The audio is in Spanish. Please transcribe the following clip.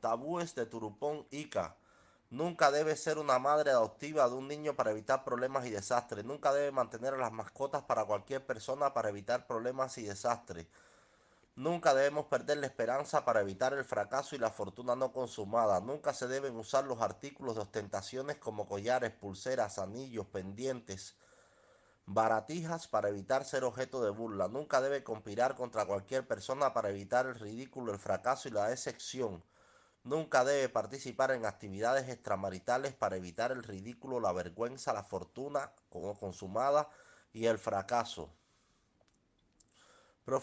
Tabúes de Turupón Ica. Nunca debe ser una madre adoptiva de un niño para evitar problemas y desastres. Nunca debe mantener a las mascotas para cualquier persona para evitar problemas y desastres. Nunca debemos perder la esperanza para evitar el fracaso y la fortuna no consumada. Nunca se deben usar los artículos de ostentaciones como collares, pulseras, anillos, pendientes, baratijas para evitar ser objeto de burla. Nunca debe conspirar contra cualquier persona para evitar el ridículo, el fracaso y la decepción. Nunca debe participar en actividades extramaritales para evitar el ridículo, la vergüenza, la fortuna como consumada y el fracaso.